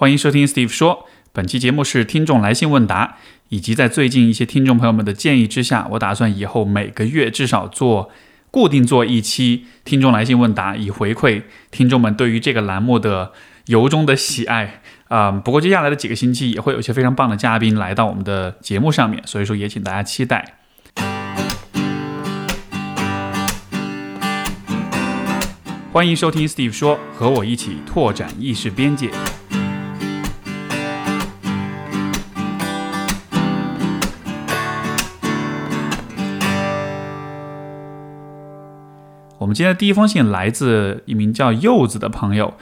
欢迎收听 Steve 说。本期节目是听众来信问答，以及在最近一些听众朋友们的建议之下，我打算以后每个月至少做固定做一期听众来信问答，以回馈听众们对于这个栏目的由衷的喜爱啊、不过接下来的几个星期也会有一些非常棒的嘉宾来到我们的节目上面，所以说也请大家期待。欢迎收听 Steve 说，和我一起拓展意识边界。们今天的第一封信来自一名叫柚子的朋友。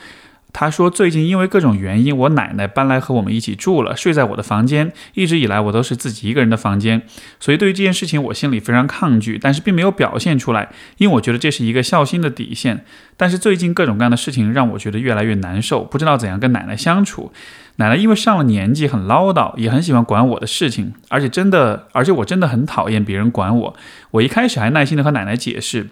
他说，最近因为各种原因，我奶奶搬来和我们一起住了，睡在我的房间。一直以来，我都是自己一个人的房间，所以对于这件事情，我心里非常抗拒，但是并没有表现出来，因为我觉得这是一个孝心的底线。但是最近各种各样的事情让我觉得越来越难受，不知道怎样跟奶奶相处。奶奶因为上了年纪，很唠叨，也很喜欢管我的事情，而且真的，而且我真的很讨厌别人管我。我一开始还耐心的和奶奶解释。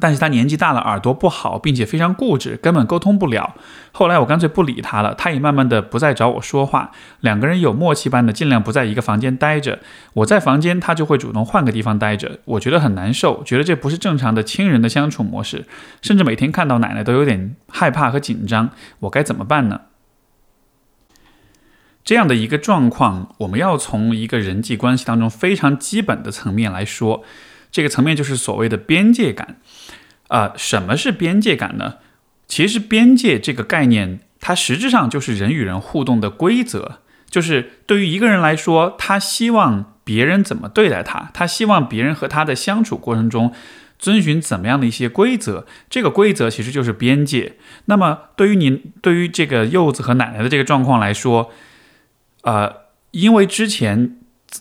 但是他年纪大了，耳朵不好，并且非常固执，根本沟通不了。后来我干脆不理他了，他也慢慢的不再找我说话。两个人有默契般的尽量不在一个房间待着。我在房间，他就会主动换个地方待着。我觉得很难受，觉得这不是正常的亲人的相处模式，甚至每天看到奶奶都有点害怕和紧张。我该怎么办呢？这样的一个状况，我们要从一个人际关系当中非常基本的层面来说。这个层面就是所谓的边界感，啊，什么是边界感呢？其实边界这个概念，它实质上就是人与人互动的规则。就是对于一个人来说，他希望别人怎么对待他，他希望别人和他的相处过程中遵循怎么样的一些规则。这个规则其实就是边界。那么对于您，对于这个柚子和奶奶的这个状况来说，呃，因为之前。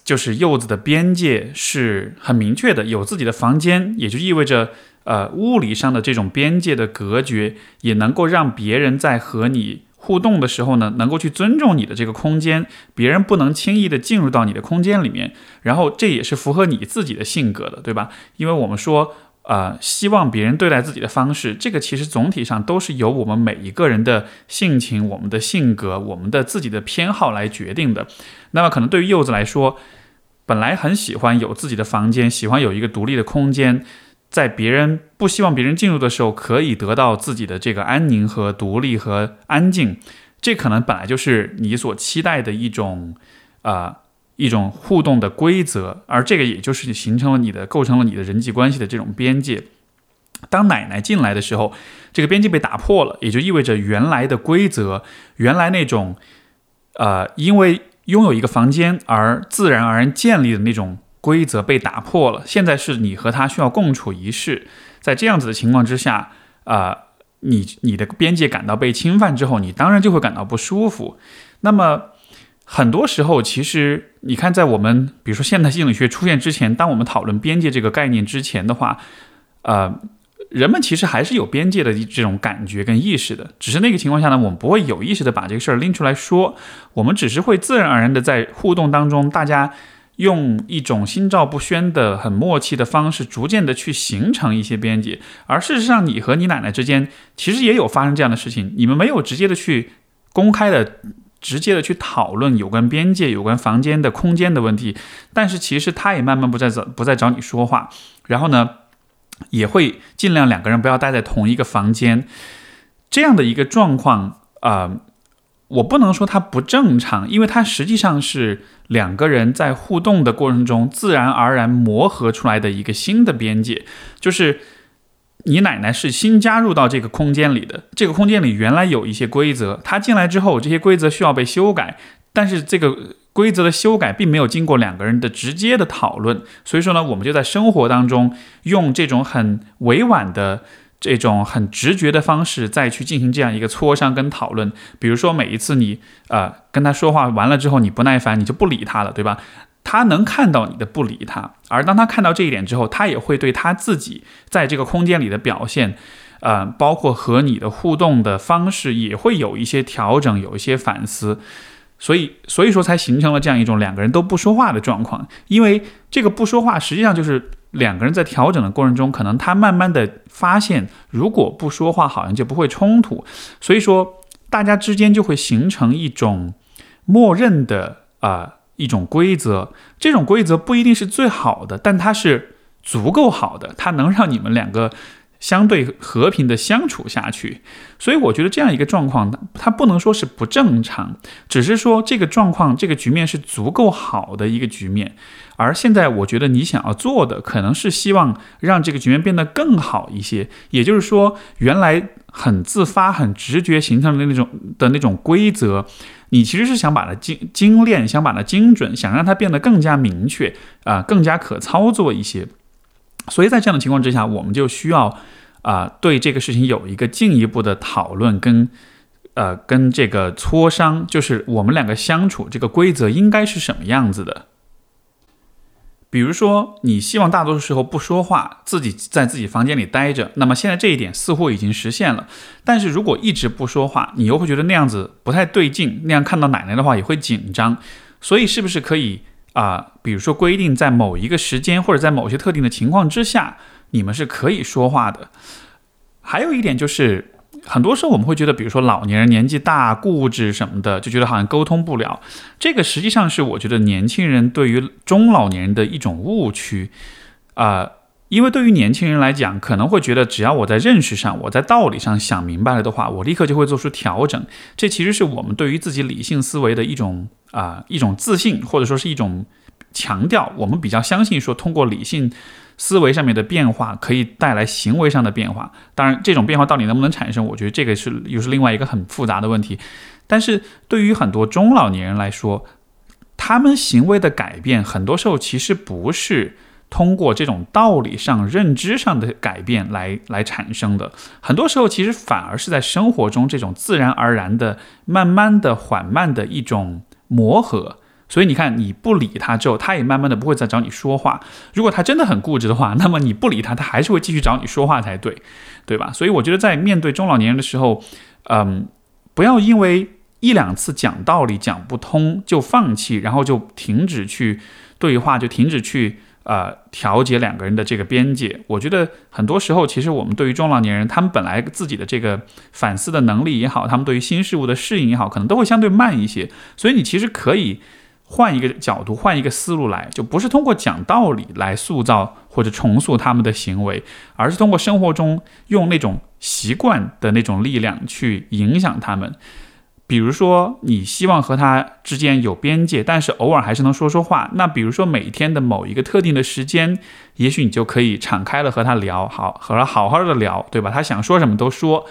就是柚子的边界是很明确的，有自己的房间，也就意味着，呃，物理上的这种边界的隔绝，也能够让别人在和你互动的时候呢，能够去尊重你的这个空间，别人不能轻易的进入到你的空间里面，然后这也是符合你自己的性格的，对吧？因为我们说。呃，希望别人对待自己的方式，这个其实总体上都是由我们每一个人的性情、我们的性格、我们的自己的偏好来决定的。那么，可能对于柚子来说，本来很喜欢有自己的房间，喜欢有一个独立的空间，在别人不希望别人进入的时候，可以得到自己的这个安宁和独立和安静。这可能本来就是你所期待的一种，啊。一种互动的规则，而这个也就是形成了你的、构成了你的人际关系的这种边界。当奶奶进来的时候，这个边界被打破了，也就意味着原来的规则、原来那种呃，因为拥有一个房间而自然而然建立的那种规则被打破了。现在是你和他需要共处一室，在这样子的情况之下，啊，你你的边界感到被侵犯之后，你当然就会感到不舒服。那么。很多时候，其实你看，在我们比如说现代心理学出现之前，当我们讨论边界这个概念之前的话，呃，人们其实还是有边界的这种感觉跟意识的。只是那个情况下呢，我们不会有意识的把这个事儿拎出来说，我们只是会自然而然的在互动当中，大家用一种心照不宣的、很默契的方式，逐渐的去形成一些边界。而事实上，你和你奶奶之间其实也有发生这样的事情，你们没有直接的去公开的。直接的去讨论有关边界、有关房间的空间的问题，但是其实他也慢慢不再找不再找你说话，然后呢，也会尽量两个人不要待在同一个房间，这样的一个状况啊，我不能说它不正常，因为它实际上是两个人在互动的过程中自然而然磨合出来的一个新的边界，就是。你奶奶是新加入到这个空间里的，这个空间里原来有一些规则，她进来之后，这些规则需要被修改，但是这个规则的修改并没有经过两个人的直接的讨论，所以说呢，我们就在生活当中用这种很委婉的、这种很直觉的方式再去进行这样一个磋商跟讨论。比如说每一次你呃跟他说话完了之后，你不耐烦，你就不理他了，对吧？他能看到你的不理他，而当他看到这一点之后，他也会对他自己在这个空间里的表现，呃，包括和你的互动的方式，也会有一些调整，有一些反思。所以，所以说才形成了这样一种两个人都不说话的状况。因为这个不说话，实际上就是两个人在调整的过程中，可能他慢慢的发现，如果不说话，好像就不会冲突。所以说。大家之间就会形成一种默认的啊一种规则。这种规则不一定是最好的，但它是足够好的，它能让你们两个。相对和平的相处下去，所以我觉得这样一个状况，它不能说是不正常，只是说这个状况、这个局面是足够好的一个局面。而现在，我觉得你想要做的，可能是希望让这个局面变得更好一些。也就是说，原来很自发、很直觉形成的那种的那种规则，你其实是想把它精精炼，想把它精准，想让它变得更加明确啊，更加可操作一些。所以在这样的情况之下，我们就需要啊对这个事情有一个进一步的讨论，跟呃跟这个磋商，就是我们两个相处这个规则应该是什么样子的。比如说，你希望大多数时候不说话，自己在自己房间里待着，那么现在这一点似乎已经实现了。但是如果一直不说话，你又会觉得那样子不太对劲，那样看到奶奶的话也会紧张。所以是不是可以？啊，比如说规定在某一个时间或者在某些特定的情况之下，你们是可以说话的。还有一点就是，很多时候我们会觉得，比如说老年人年纪大、固执什么的，就觉得好像沟通不了。这个实际上是我觉得年轻人对于中老年人的一种误区啊。因为对于年轻人来讲，可能会觉得只要我在认识上、我在道理上想明白了的话，我立刻就会做出调整。这其实是我们对于自己理性思维的一种啊一种自信，或者说是一种强调。我们比较相信说，通过理性思维上面的变化，可以带来行为上的变化。当然，这种变化到底能不能产生，我觉得这个是又是另外一个很复杂的问题。但是对于很多中老年人来说，他们行为的改变，很多时候其实不是。通过这种道理上、认知上的改变来来产生的，很多时候其实反而是在生活中这种自然而然的、慢慢的、缓慢的一种磨合。所以你看，你不理他之后，他也慢慢的不会再找你说话。如果他真的很固执的话，那么你不理他，他还是会继续找你说话才对，对吧？所以我觉得在面对中老年人的时候，嗯，不要因为一两次讲道理讲不通就放弃，然后就停止去对话，就停止去。呃，调节两个人的这个边界，我觉得很多时候，其实我们对于中老年人，他们本来自己的这个反思的能力也好，他们对于新事物的适应也好，可能都会相对慢一些。所以你其实可以换一个角度，换一个思路来，就不是通过讲道理来塑造或者重塑他们的行为，而是通过生活中用那种习惯的那种力量去影响他们。比如说，你希望和他之间有边界，但是偶尔还是能说说话。那比如说，每天的某一个特定的时间，也许你就可以敞开了和他聊，好和他好好的聊，对吧？他想说什么都说。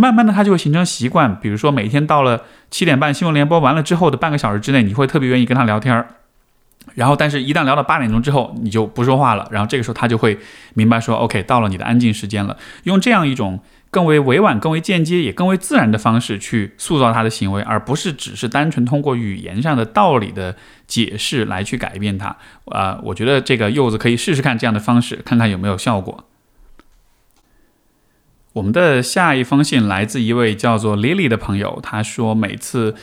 慢慢的，他就会形成习惯。比如说，每天到了七点半新闻联播完了之后的半个小时之内，你会特别愿意跟他聊天儿。然后，但是一旦聊到八点钟之后，你就不说话了。然后这个时候，他就会明白说，OK，到了你的安静时间了。用这样一种。更为委婉、更为间接，也更为自然的方式去塑造他的行为，而不是只是单纯通过语言上的道理的解释来去改变他。啊，我觉得这个柚子可以试试看这样的方式，看看有没有效果。我们的下一封信来自一位叫做 Lily 的朋友，他说每次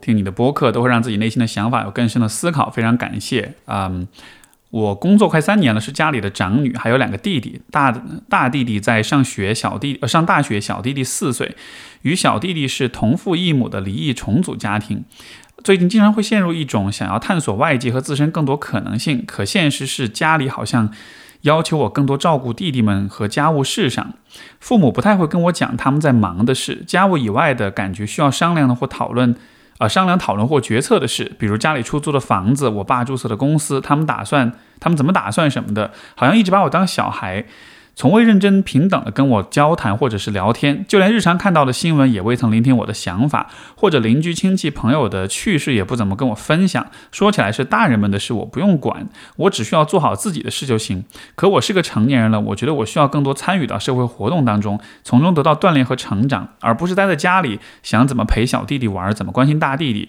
听你的播客都会让自己内心的想法有更深的思考，非常感谢。嗯。我工作快三年了，是家里的长女，还有两个弟弟。大大弟弟在上学，小弟呃上大学，小弟弟四岁。与小弟弟是同父异母的离异重组家庭。最近经常会陷入一种想要探索外界和自身更多可能性，可现实是家里好像要求我更多照顾弟弟们和家务事上。父母不太会跟我讲他们在忙的事，家务以外的感觉需要商量的或讨论。啊，商量讨论或决策的事，比如家里出租的房子，我爸注册的公司，他们打算，他们怎么打算什么的，好像一直把我当小孩。从未认真平等的跟我交谈或者是聊天，就连日常看到的新闻也未曾聆听我的想法，或者邻居亲戚朋友的趣事也不怎么跟我分享。说起来是大人们的事，我不用管，我只需要做好自己的事就行。可我是个成年人了，我觉得我需要更多参与到社会活动当中，从中得到锻炼和成长，而不是待在家里想怎么陪小弟弟玩，怎么关心大弟弟，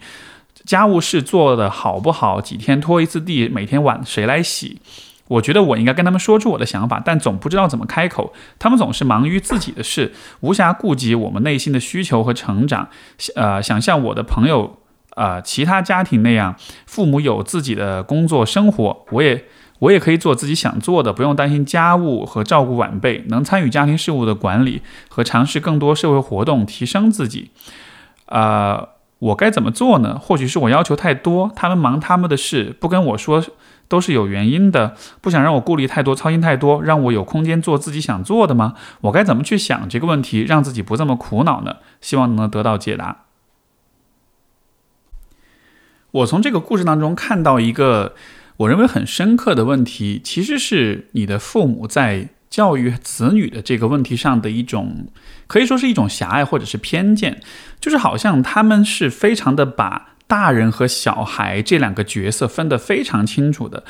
家务事做的好不好，几天拖一次地，每天碗谁来洗。我觉得我应该跟他们说出我的想法，但总不知道怎么开口。他们总是忙于自己的事，无暇顾及我们内心的需求和成长。呃，想像我的朋友，呃，其他家庭那样，父母有自己的工作生活，我也我也可以做自己想做的，不用担心家务和照顾晚辈，能参与家庭事务的管理和尝试更多社会活动，提升自己。呃，我该怎么做呢？或许是我要求太多，他们忙他们的事，不跟我说都是有原因的，不想让我顾虑太多，操心太多，让我有空间做自己想做的吗？我该怎么去想这个问题，让自己不这么苦恼呢？希望能得到解答。我从这个故事当中看到一个我认为很深刻的问题，其实是你的父母在。教育子女的这个问题上的一种，可以说是一种狭隘或者是偏见，就是好像他们是非常的把大人和小孩这两个角色分得非常清楚的。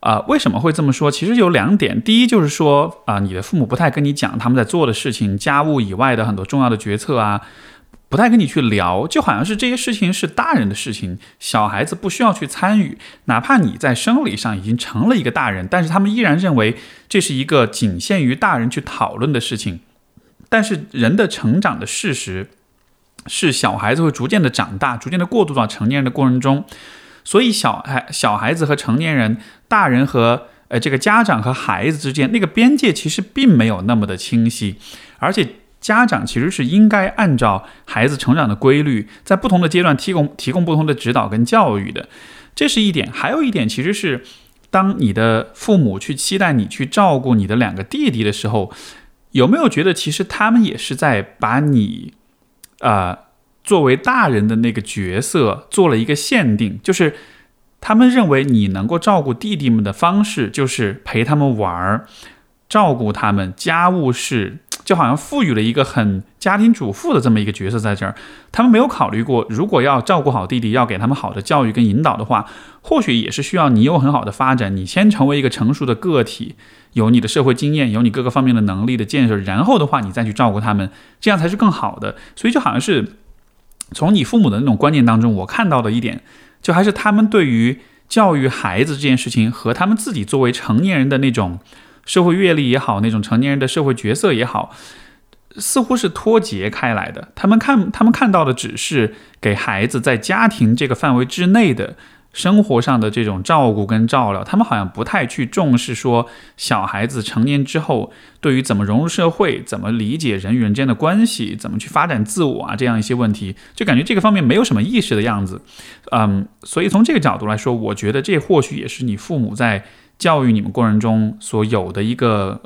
啊，为什么会这么说？其实有两点，第一就是说啊，你的父母不太跟你讲他们在做的事情，家务以外的很多重要的决策啊。不太跟你去聊，就好像是这些事情是大人的事情，小孩子不需要去参与。哪怕你在生理上已经成了一个大人，但是他们依然认为这是一个仅限于大人去讨论的事情。但是人的成长的事实是，小孩子会逐渐的长大，逐渐的过渡到成年人的过程中。所以，小孩、小孩子和成年人、大人和呃这个家长和孩子之间那个边界其实并没有那么的清晰，而且。家长其实是应该按照孩子成长的规律，在不同的阶段提供提供不同的指导跟教育的，这是一点。还有一点，其实是当你的父母去期待你去照顾你的两个弟弟的时候，有没有觉得其实他们也是在把你，呃，作为大人的那个角色做了一个限定，就是他们认为你能够照顾弟弟们的方式就是陪他们玩儿，照顾他们，家务事。就好像赋予了一个很家庭主妇的这么一个角色在这儿，他们没有考虑过，如果要照顾好弟弟，要给他们好的教育跟引导的话，或许也是需要你有很好的发展，你先成为一个成熟的个体，有你的社会经验，有你各个方面的能力的建设，然后的话你再去照顾他们，这样才是更好的。所以就好像是从你父母的那种观念当中，我看到的一点，就还是他们对于教育孩子这件事情和他们自己作为成年人的那种。社会阅历也好，那种成年人的社会角色也好，似乎是脱节开来的。他们看，他们看到的只是给孩子在家庭这个范围之内的生活上的这种照顾跟照料。他们好像不太去重视说，小孩子成年之后，对于怎么融入社会、怎么理解人与人之间的关系、怎么去发展自我啊这样一些问题，就感觉这个方面没有什么意识的样子。嗯，所以从这个角度来说，我觉得这或许也是你父母在。教育你们过程中所有的一个，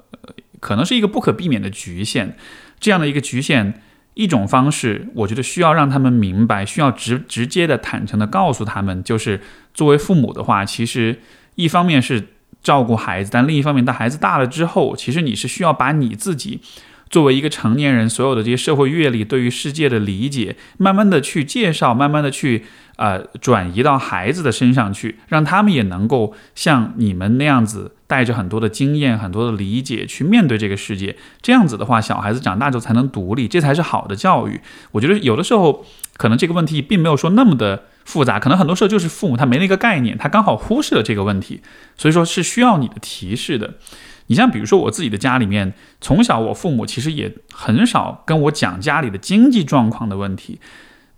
可能是一个不可避免的局限，这样的一个局限，一种方式，我觉得需要让他们明白，需要直直接的、坦诚的告诉他们，就是作为父母的话，其实一方面是照顾孩子，但另一方面，当孩子大了之后，其实你是需要把你自己。作为一个成年人，所有的这些社会阅历、对于世界的理解，慢慢的去介绍，慢慢的去呃转移到孩子的身上去，让他们也能够像你们那样子，带着很多的经验、很多的理解去面对这个世界。这样子的话，小孩子长大之后才能独立，这才是好的教育。我觉得有的时候可能这个问题并没有说那么的复杂，可能很多时候就是父母他没那个概念，他刚好忽视了这个问题，所以说是需要你的提示的。你像比如说我自己的家里面，从小我父母其实也很少跟我讲家里的经济状况的问题，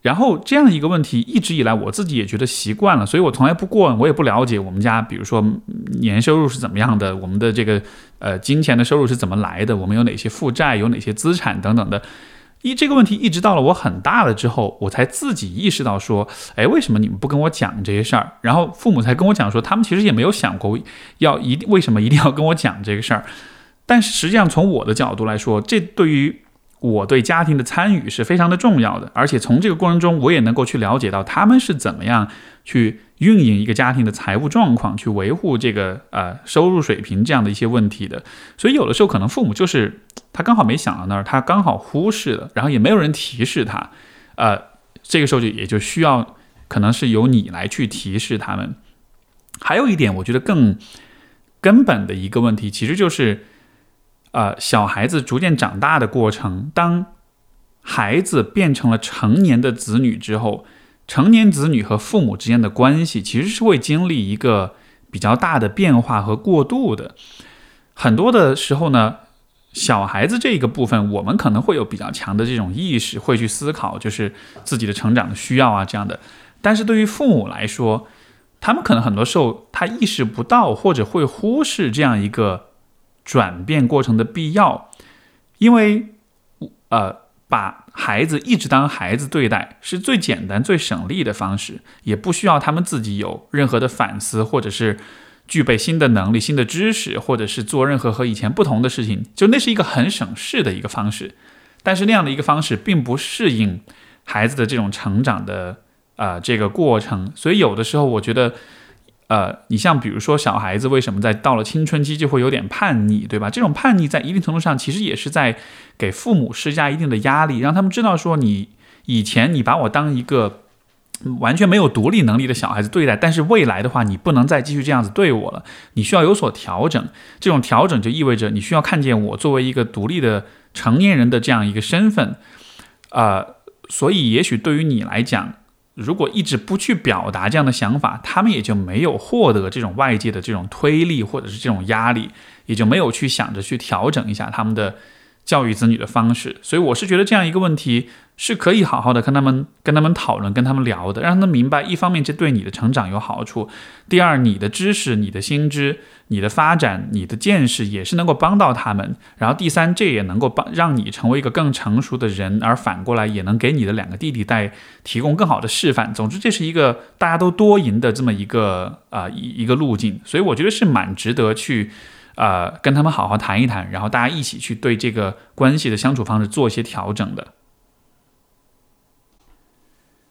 然后这样一个问题一直以来我自己也觉得习惯了，所以我从来不过问，我也不了解我们家，比如说年收入是怎么样的，我们的这个呃金钱的收入是怎么来的，我们有哪些负债，有哪些资产等等的。一这个问题一直到了我很大了之后，我才自己意识到说，哎，为什么你们不跟我讲这些事儿？然后父母才跟我讲说，他们其实也没有想过要一定为什么一定要跟我讲这个事儿。但是实际上从我的角度来说，这对于我对家庭的参与是非常的重要的，而且从这个过程中，我也能够去了解到他们是怎么样去。运营一个家庭的财务状况，去维护这个呃收入水平这样的一些问题的，所以有的时候可能父母就是他刚好没想到那儿，他刚好忽视了，然后也没有人提示他，呃，这个时候就也就需要可能是由你来去提示他们。还有一点，我觉得更根本的一个问题，其实就是呃小孩子逐渐长大的过程，当孩子变成了成年的子女之后。成年子女和父母之间的关系其实是会经历一个比较大的变化和过渡的。很多的时候呢，小孩子这个部分，我们可能会有比较强的这种意识，会去思考就是自己的成长的需要啊这样的。但是对于父母来说，他们可能很多时候他意识不到，或者会忽视这样一个转变过程的必要，因为呃。把孩子一直当孩子对待，是最简单、最省力的方式，也不需要他们自己有任何的反思，或者是具备新的能力、新的知识，或者是做任何和以前不同的事情。就那是一个很省事的一个方式，但是那样的一个方式并不适应孩子的这种成长的啊这个过程，所以有的时候我觉得。呃，你像比如说小孩子为什么在到了青春期就会有点叛逆，对吧？这种叛逆在一定程度上其实也是在给父母施加一定的压力，让他们知道说你以前你把我当一个完全没有独立能力的小孩子对待，但是未来的话你不能再继续这样子对我了，你需要有所调整。这种调整就意味着你需要看见我作为一个独立的成年人的这样一个身份，啊，所以也许对于你来讲。如果一直不去表达这样的想法，他们也就没有获得这种外界的这种推力或者是这种压力，也就没有去想着去调整一下他们的。教育子女的方式，所以我是觉得这样一个问题是可以好好的跟他们跟他们讨论，跟他们聊的，让他们明白，一方面这对你的成长有好处，第二，你的知识、你的心知、你的发展、你的见识也是能够帮到他们，然后第三，这也能够帮让你成为一个更成熟的人，而反过来也能给你的两个弟弟带提供更好的示范。总之，这是一个大家都多赢的这么一个啊一一个路径，所以我觉得是蛮值得去。呃，跟他们好好谈一谈，然后大家一起去对这个关系的相处方式做一些调整的。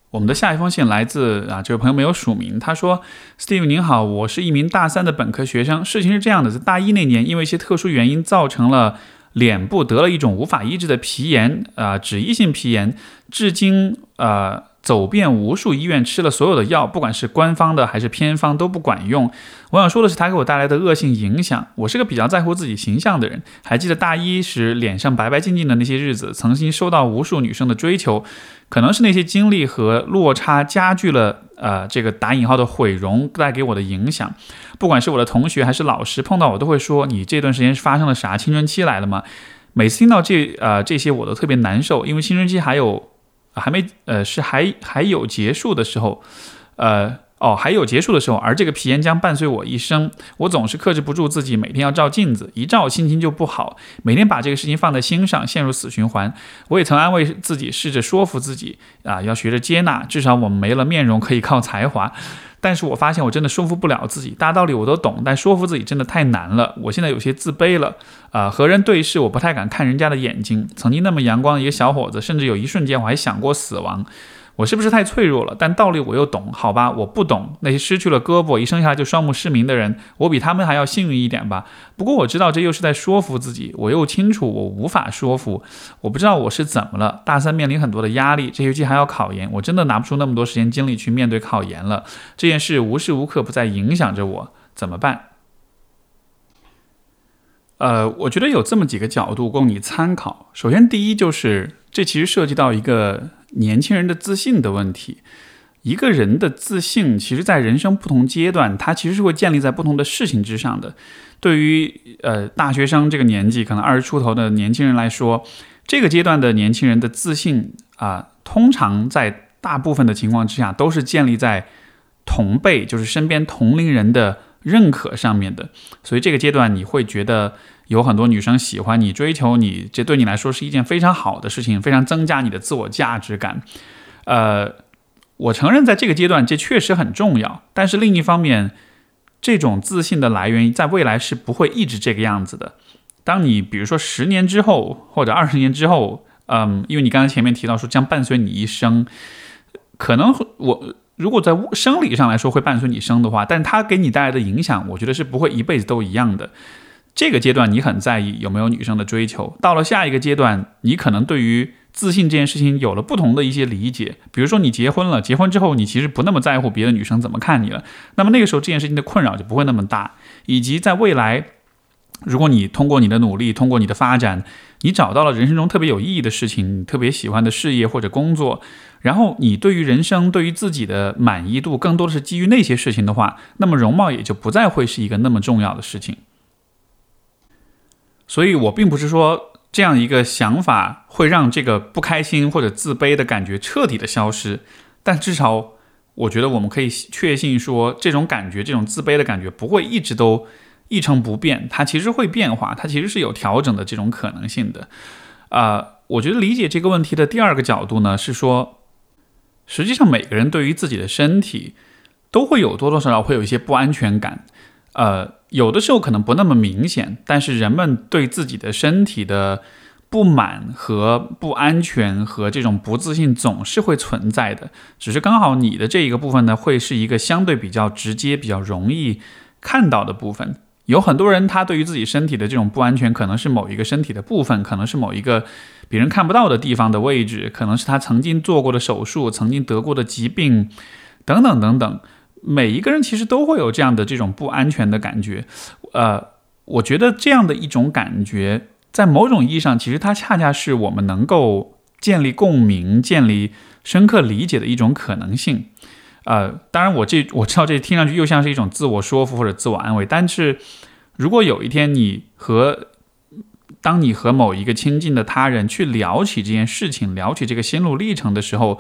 我们的下一封信来自啊，这位朋友没有署名，他说：“Steve 您好，我是一名大三的本科学生。事情是这样的，在大一那年，因为一些特殊原因，造成了脸部得了一种无法医治的皮炎，啊，脂溢性皮炎，至今呃。”走遍无数医院，吃了所有的药，不管是官方的还是偏方都不管用。我想说的是，它给我带来的恶性影响。我是个比较在乎自己形象的人，还记得大一时脸上白白净净的那些日子，曾经收到无数女生的追求。可能是那些经历和落差加剧了，呃，这个打引号的毁容带给我的影响。不管是我的同学还是老师，碰到我都会说：“你这段时间是发生了啥？青春期来了吗？”每次听到这呃这些，我都特别难受，因为青春期还有。还没，呃，是还还有结束的时候，呃，哦，还有结束的时候，而这个皮炎将伴随我一生。我总是克制不住自己，每天要照镜子，一照心情就不好，每天把这个事情放在心上，陷入死循环。我也曾安慰自己，试着说服自己，啊，要学着接纳，至少我们没了面容，可以靠才华。但是我发现我真的说服不了自己，大道理我都懂，但说服自己真的太难了。我现在有些自卑了，啊，和人对视我不太敢看人家的眼睛。曾经那么阳光的一个小伙子，甚至有一瞬间我还想过死亡。我是不是太脆弱了？但道理我又懂，好吧，我不懂那些失去了胳膊一生下来就双目失明的人，我比他们还要幸运一点吧。不过我知道这又是在说服自己，我又清楚我无法说服。我不知道我是怎么了。大三面临很多的压力，这学期还要考研，我真的拿不出那么多时间精力去面对考研了。这件事无时无刻不在影响着我，怎么办？呃，我觉得有这么几个角度供你参考。首先，第一就是这其实涉及到一个。年轻人的自信的问题，一个人的自信，其实在人生不同阶段，它其实是会建立在不同的事情之上的。对于呃大学生这个年纪，可能二十出头的年轻人来说，这个阶段的年轻人的自信啊，通常在大部分的情况之下，都是建立在同辈，就是身边同龄人的认可上面的。所以这个阶段，你会觉得。有很多女生喜欢你、追求你，这对你来说是一件非常好的事情，非常增加你的自我价值感。呃，我承认在这个阶段这确实很重要，但是另一方面，这种自信的来源在未来是不会一直这个样子的。当你比如说十年之后或者二十年之后，嗯，因为你刚才前面提到说将伴随你一生，可能我如果在生理上来说会伴随你生的话，但它给你带来的影响，我觉得是不会一辈子都一样的。这个阶段你很在意有没有女生的追求，到了下一个阶段，你可能对于自信这件事情有了不同的一些理解。比如说你结婚了，结婚之后你其实不那么在乎别的女生怎么看你了，那么那个时候这件事情的困扰就不会那么大。以及在未来，如果你通过你的努力，通过你的发展，你找到了人生中特别有意义的事情，特别喜欢的事业或者工作，然后你对于人生、对于自己的满意度更多的是基于那些事情的话，那么容貌也就不再会是一个那么重要的事情。所以，我并不是说这样一个想法会让这个不开心或者自卑的感觉彻底的消失，但至少，我觉得我们可以确信说，这种感觉，这种自卑的感觉不会一直都一成不变，它其实会变化，它其实是有调整的这种可能性的。啊，我觉得理解这个问题的第二个角度呢，是说，实际上每个人对于自己的身体都会有多多少少会有一些不安全感。呃，有的时候可能不那么明显，但是人们对自己的身体的不满和不安全和这种不自信总是会存在的。只是刚好你的这一个部分呢，会是一个相对比较直接、比较容易看到的部分。有很多人，他对于自己身体的这种不安全，可能是某一个身体的部分，可能是某一个别人看不到的地方的位置，可能是他曾经做过的手术、曾经得过的疾病，等等等等。每一个人其实都会有这样的这种不安全的感觉。呃，我觉得这样的一种感觉，在某种意义上，其实它恰恰是我们能够建立共鸣、建立深刻理解的一种可能性。呃，当然，我这我知道这听上去又像是一种自我说服或者自我安慰。但是，如果有一天你和当你和某一个亲近的他人去聊起这件事情，聊起这个心路历程的时候，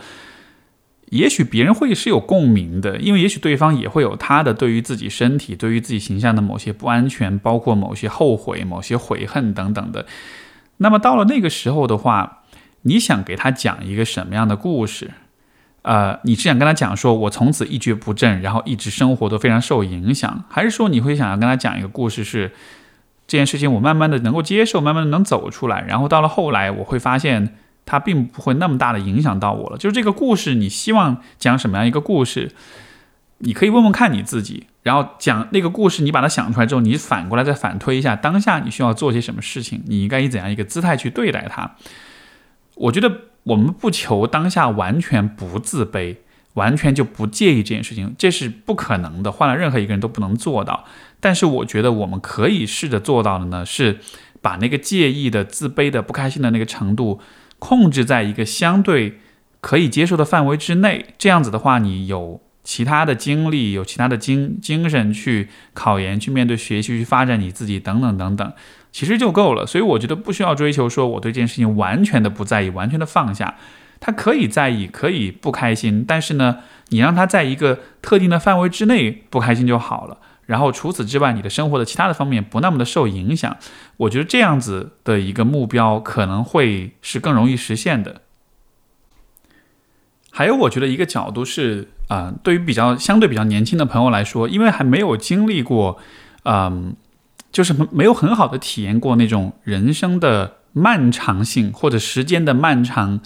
也许别人会是有共鸣的，因为也许对方也会有他的对于自己身体、对于自己形象的某些不安全，包括某些后悔、某些悔恨等等的。那么到了那个时候的话，你想给他讲一个什么样的故事？呃，你是想跟他讲说，我从此一蹶不振，然后一直生活都非常受影响，还是说你会想要跟他讲一个故事，是这件事情我慢慢的能够接受，慢慢的能走出来，然后到了后来我会发现它并不会那么大的影响到我了。就是这个故事，你希望讲什么样一个故事？你可以问问看你自己，然后讲那个故事，你把它想出来之后，你反过来再反推一下当下你需要做些什么事情，你应该以怎样一个姿态去对待它？我觉得。我们不求当下完全不自卑，完全就不介意这件事情，这是不可能的，换了任何一个人都不能做到。但是我觉得我们可以试着做到的呢，是把那个介意的、自卑的、不开心的那个程度控制在一个相对可以接受的范围之内。这样子的话，你有其他的精力，有其他的精精神去考研、去面对学习、去发展你自己等等等等。其实就够了，所以我觉得不需要追求说我对这件事情完全的不在意，完全的放下。他可以在意，可以不开心，但是呢，你让他在一个特定的范围之内不开心就好了。然后除此之外，你的生活的其他的方面不那么的受影响。我觉得这样子的一个目标可能会是更容易实现的。还有，我觉得一个角度是啊，对于比较相对比较年轻的朋友来说，因为还没有经历过，嗯。就是没有很好的体验过那种人生的漫长性或者时间的漫长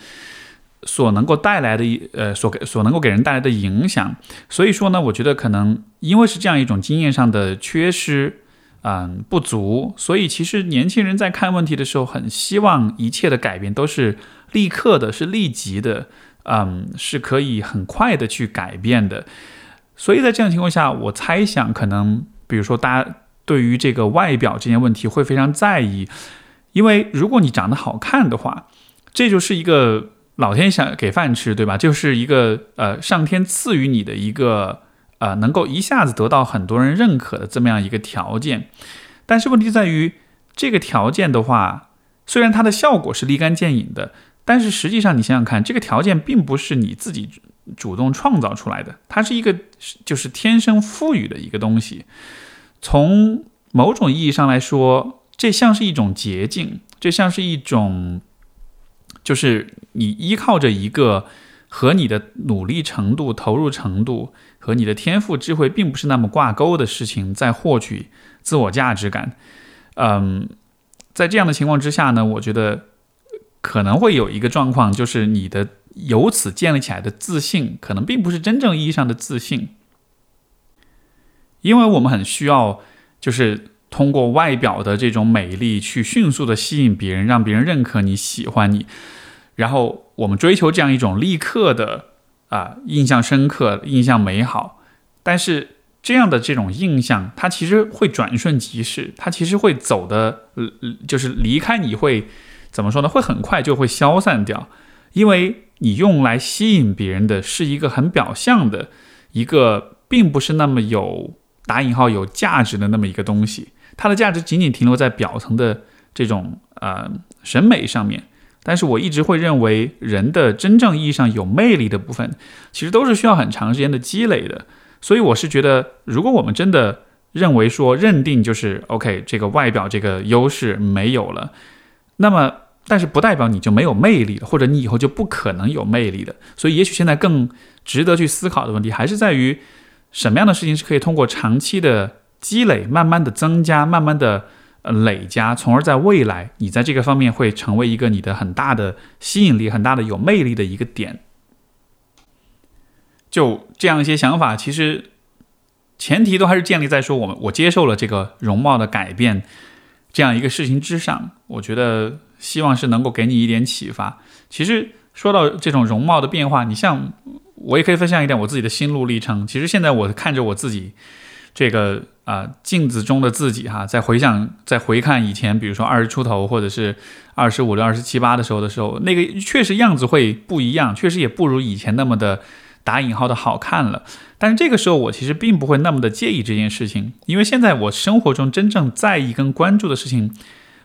所能够带来的一呃所给所能够给人带来的影响，所以说呢，我觉得可能因为是这样一种经验上的缺失，嗯不足，所以其实年轻人在看问题的时候，很希望一切的改变都是立刻的，是立即的，嗯是可以很快的去改变的，所以在这样情况下，我猜想可能比如说大家。对于这个外表这件问题会非常在意，因为如果你长得好看的话，这就是一个老天想给饭吃，对吧？就是一个呃上天赐予你的一个呃能够一下子得到很多人认可的这么样一个条件。但是问题在于这个条件的话，虽然它的效果是立竿见影的，但是实际上你想想看，这个条件并不是你自己主动创造出来的，它是一个就是天生赋予的一个东西。从某种意义上来说，这像是一种捷径，这像是一种，就是你依靠着一个和你的努力程度、投入程度和你的天赋智慧并不是那么挂钩的事情，在获取自我价值感。嗯，在这样的情况之下呢，我觉得可能会有一个状况，就是你的由此建立起来的自信，可能并不是真正意义上的自信。因为我们很需要，就是通过外表的这种美丽去迅速的吸引别人，让别人认可你、喜欢你，然后我们追求这样一种立刻的啊印象深刻、印象美好。但是这样的这种印象，它其实会转瞬即逝，它其实会走的，呃就是离开你会怎么说呢？会很快就会消散掉，因为你用来吸引别人的是一个很表象的一个，并不是那么有。打引号有价值的那么一个东西，它的价值仅仅停留在表层的这种呃审美上面。但是我一直会认为，人的真正意义上有魅力的部分，其实都是需要很长时间的积累的。所以我是觉得，如果我们真的认为说认定就是 OK，这个外表这个优势没有了，那么但是不代表你就没有魅力了，或者你以后就不可能有魅力的。所以，也许现在更值得去思考的问题，还是在于什么样的事情是可以通过长期的积累，慢慢的增加，慢慢的呃累加，从而在未来你在这个方面会成为一个你的很大的吸引力、很大的有魅力的一个点。就这样一些想法，其实前提都还是建立在说我们我接受了这个容貌的改变这样一个事情之上。我觉得希望是能够给你一点启发。其实说到这种容貌的变化，你像我也可以分享一点我自己的心路历程。其实现在我看着我自己这个啊镜子中的自己哈，在回想在回看以前，比如说二十出头或者是二十五六、二十七八的时候的时候，那个确实样子会不一样，确实也不如以前那么的。打引号的好看了，但是这个时候我其实并不会那么的介意这件事情，因为现在我生活中真正在意跟关注的事情，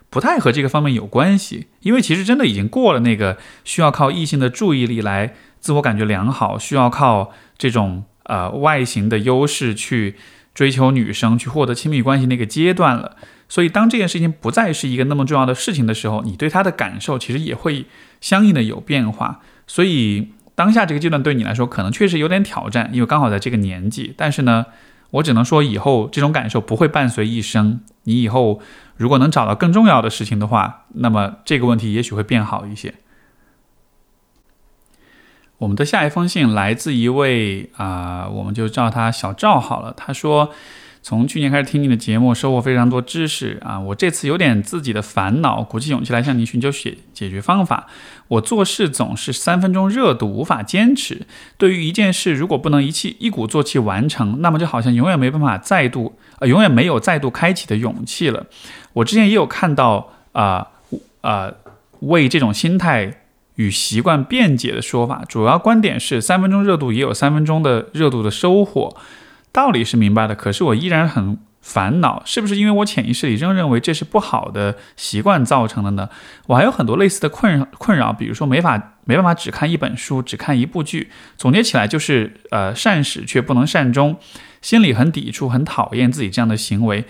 不太和这个方面有关系，因为其实真的已经过了那个需要靠异性的注意力来自我感觉良好，需要靠这种呃外形的优势去追求女生，去获得亲密关系那个阶段了。所以当这件事情不再是一个那么重要的事情的时候，你对他的感受其实也会相应的有变化，所以。当下这个阶段对你来说可能确实有点挑战，因为刚好在这个年纪。但是呢，我只能说以后这种感受不会伴随一生。你以后如果能找到更重要的事情的话，那么这个问题也许会变好一些。我们的下一封信来自一位啊，我们就叫他小赵好了。他说。从去年开始听你的节目，收获非常多知识啊！我这次有点自己的烦恼，鼓起勇气来向你寻求解解决方法。我做事总是三分钟热度，无法坚持。对于一件事，如果不能一气一鼓作气完成，那么就好像永远没办法再度呃，永远没有再度开启的勇气了。我之前也有看到啊啊，为这种心态与习惯辩解的说法，主要观点是三分钟热度也有三分钟的热度的收获。道理是明白的，可是我依然很烦恼，是不是因为我潜意识里仍认为这是不好的习惯造成的呢？我还有很多类似的困困扰，比如说没法没办法只看一本书，只看一部剧，总结起来就是呃善始却不能善终，心里很抵触，很讨厌自己这样的行为，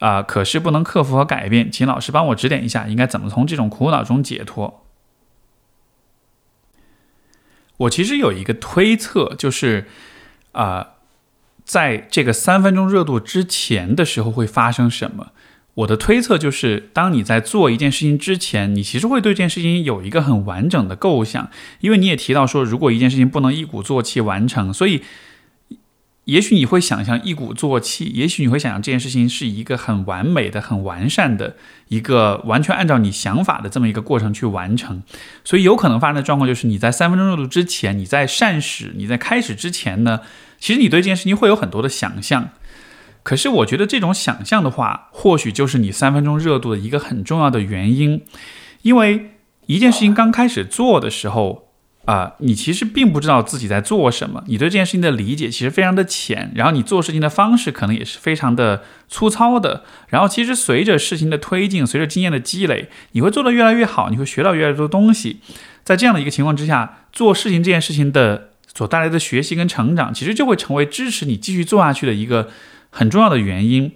啊，可是不能克服和改变，请老师帮我指点一下，应该怎么从这种苦恼中解脱？我其实有一个推测，就是啊。在这个三分钟热度之前的时候会发生什么？我的推测就是，当你在做一件事情之前，你其实会对这件事情有一个很完整的构想，因为你也提到说，如果一件事情不能一鼓作气完成，所以也许你会想象一鼓作气，也许你会想象这件事情是一个很完美的、很完善的一个完全按照你想法的这么一个过程去完成。所以有可能发生的状况就是，你在三分钟热度之前，你在善始，你在开始之前呢？其实你对这件事情会有很多的想象，可是我觉得这种想象的话，或许就是你三分钟热度的一个很重要的原因，因为一件事情刚开始做的时候，啊，你其实并不知道自己在做什么，你对这件事情的理解其实非常的浅，然后你做事情的方式可能也是非常的粗糙的，然后其实随着事情的推进，随着经验的积累，你会做得越来越好，你会学到越来越多东西，在这样的一个情况之下，做事情这件事情的。所带来的学习跟成长，其实就会成为支持你继续做下去的一个很重要的原因。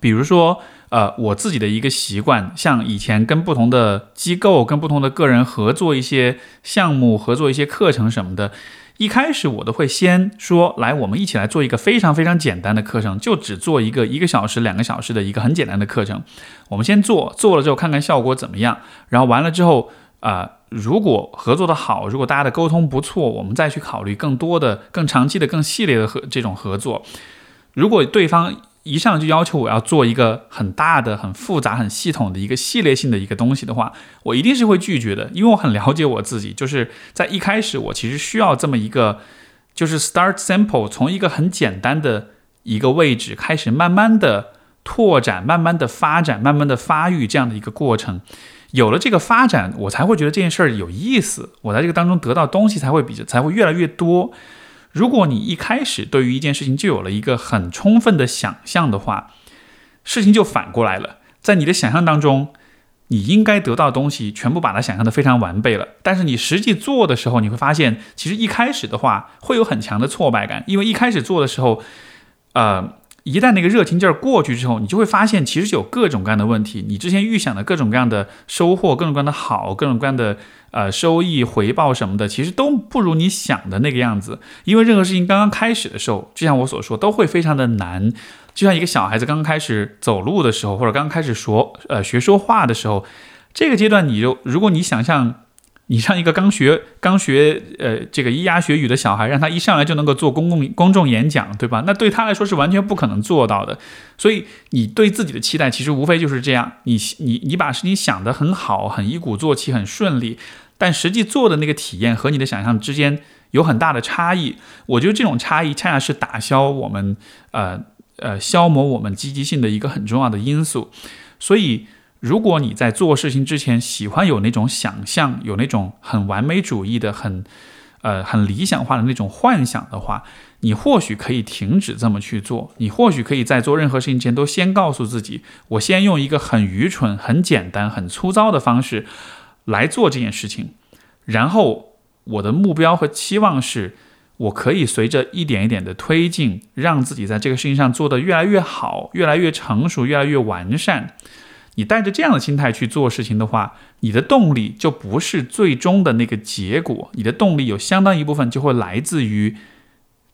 比如说，呃，我自己的一个习惯，像以前跟不同的机构、跟不同的个人合作一些项目、合作一些课程什么的，一开始我都会先说，来，我们一起来做一个非常非常简单的课程，就只做一个一个小时、两个小时的一个很简单的课程。我们先做，做了之后看看效果怎么样，然后完了之后，啊。如果合作的好，如果大家的沟通不错，我们再去考虑更多的、更长期的、更系列的合这种合作。如果对方一上就要求我要做一个很大的、很复杂、很系统的一个系列性的一个东西的话，我一定是会拒绝的，因为我很了解我自己，就是在一开始我其实需要这么一个，就是 start simple，从一个很简单的一个位置开始，慢慢的拓展、慢慢的发展、慢慢的发育这样的一个过程。有了这个发展，我才会觉得这件事儿有意思。我在这个当中得到东西才会比才会越来越多。如果你一开始对于一件事情就有了一个很充分的想象的话，事情就反过来了。在你的想象当中，你应该得到的东西全部把它想象的非常完备了。但是你实际做的时候，你会发现，其实一开始的话会有很强的挫败感，因为一开始做的时候，呃。一旦那个热情劲儿过去之后，你就会发现其实有各种各样的问题，你之前预想的各种各样的收获、各种各样的好、各种各样的呃收益回报什么的，其实都不如你想的那个样子。因为任何事情刚刚开始的时候，就像我所说，都会非常的难。就像一个小孩子刚开始走路的时候，或者刚开始说呃学说话的时候，这个阶段你就如果你想象。你让一个刚学刚学呃这个咿呀学语的小孩，让他一上来就能够做公共公众演讲，对吧？那对他来说是完全不可能做到的。所以你对自己的期待其实无非就是这样：你你你把事情想得很好，很一鼓作气，很顺利，但实际做的那个体验和你的想象之间有很大的差异。我觉得这种差异恰恰是打消我们呃呃消磨我们积极性的一个很重要的因素。所以。如果你在做事情之前喜欢有那种想象，有那种很完美主义的、很呃很理想化的那种幻想的话，你或许可以停止这么去做。你或许可以在做任何事情前都先告诉自己：我先用一个很愚蠢、很简单、很粗糙的方式来做这件事情，然后我的目标和期望是，我可以随着一点一点的推进，让自己在这个事情上做得越来越好、越来越成熟、越来越完善。你带着这样的心态去做事情的话，你的动力就不是最终的那个结果，你的动力有相当一部分就会来自于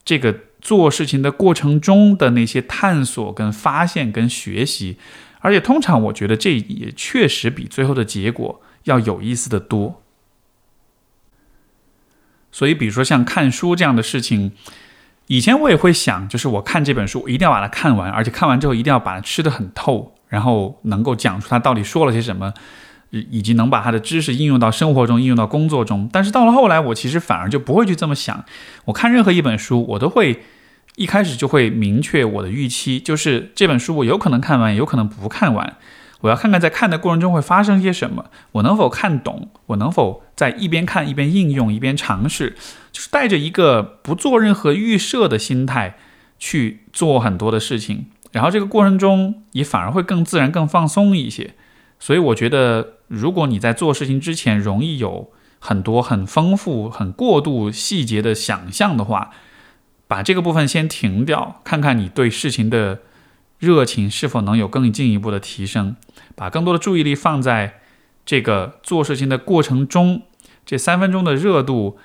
这个做事情的过程中的那些探索、跟发现、跟学习，而且通常我觉得这也确实比最后的结果要有意思的多。所以，比如说像看书这样的事情，以前我也会想，就是我看这本书，我一定要把它看完，而且看完之后一定要把它吃得很透。然后能够讲出它到底说了些什么，以及能把它的知识应用到生活中、应用到工作中。但是到了后来，我其实反而就不会去这么想。我看任何一本书，我都会一开始就会明确我的预期，就是这本书我有可能看完，有可能不看完。我要看看在看的过程中会发生些什么，我能否看懂，我能否在一边看一边应用，一边尝试，就是带着一个不做任何预设的心态去做很多的事情。然后这个过程中，你反而会更自然、更放松一些。所以我觉得，如果你在做事情之前容易有很多很丰富、很过度细节的想象的话，把这个部分先停掉，看看你对事情的热情是否能有更进一步的提升，把更多的注意力放在这个做事情的过程中，这三分钟的热度。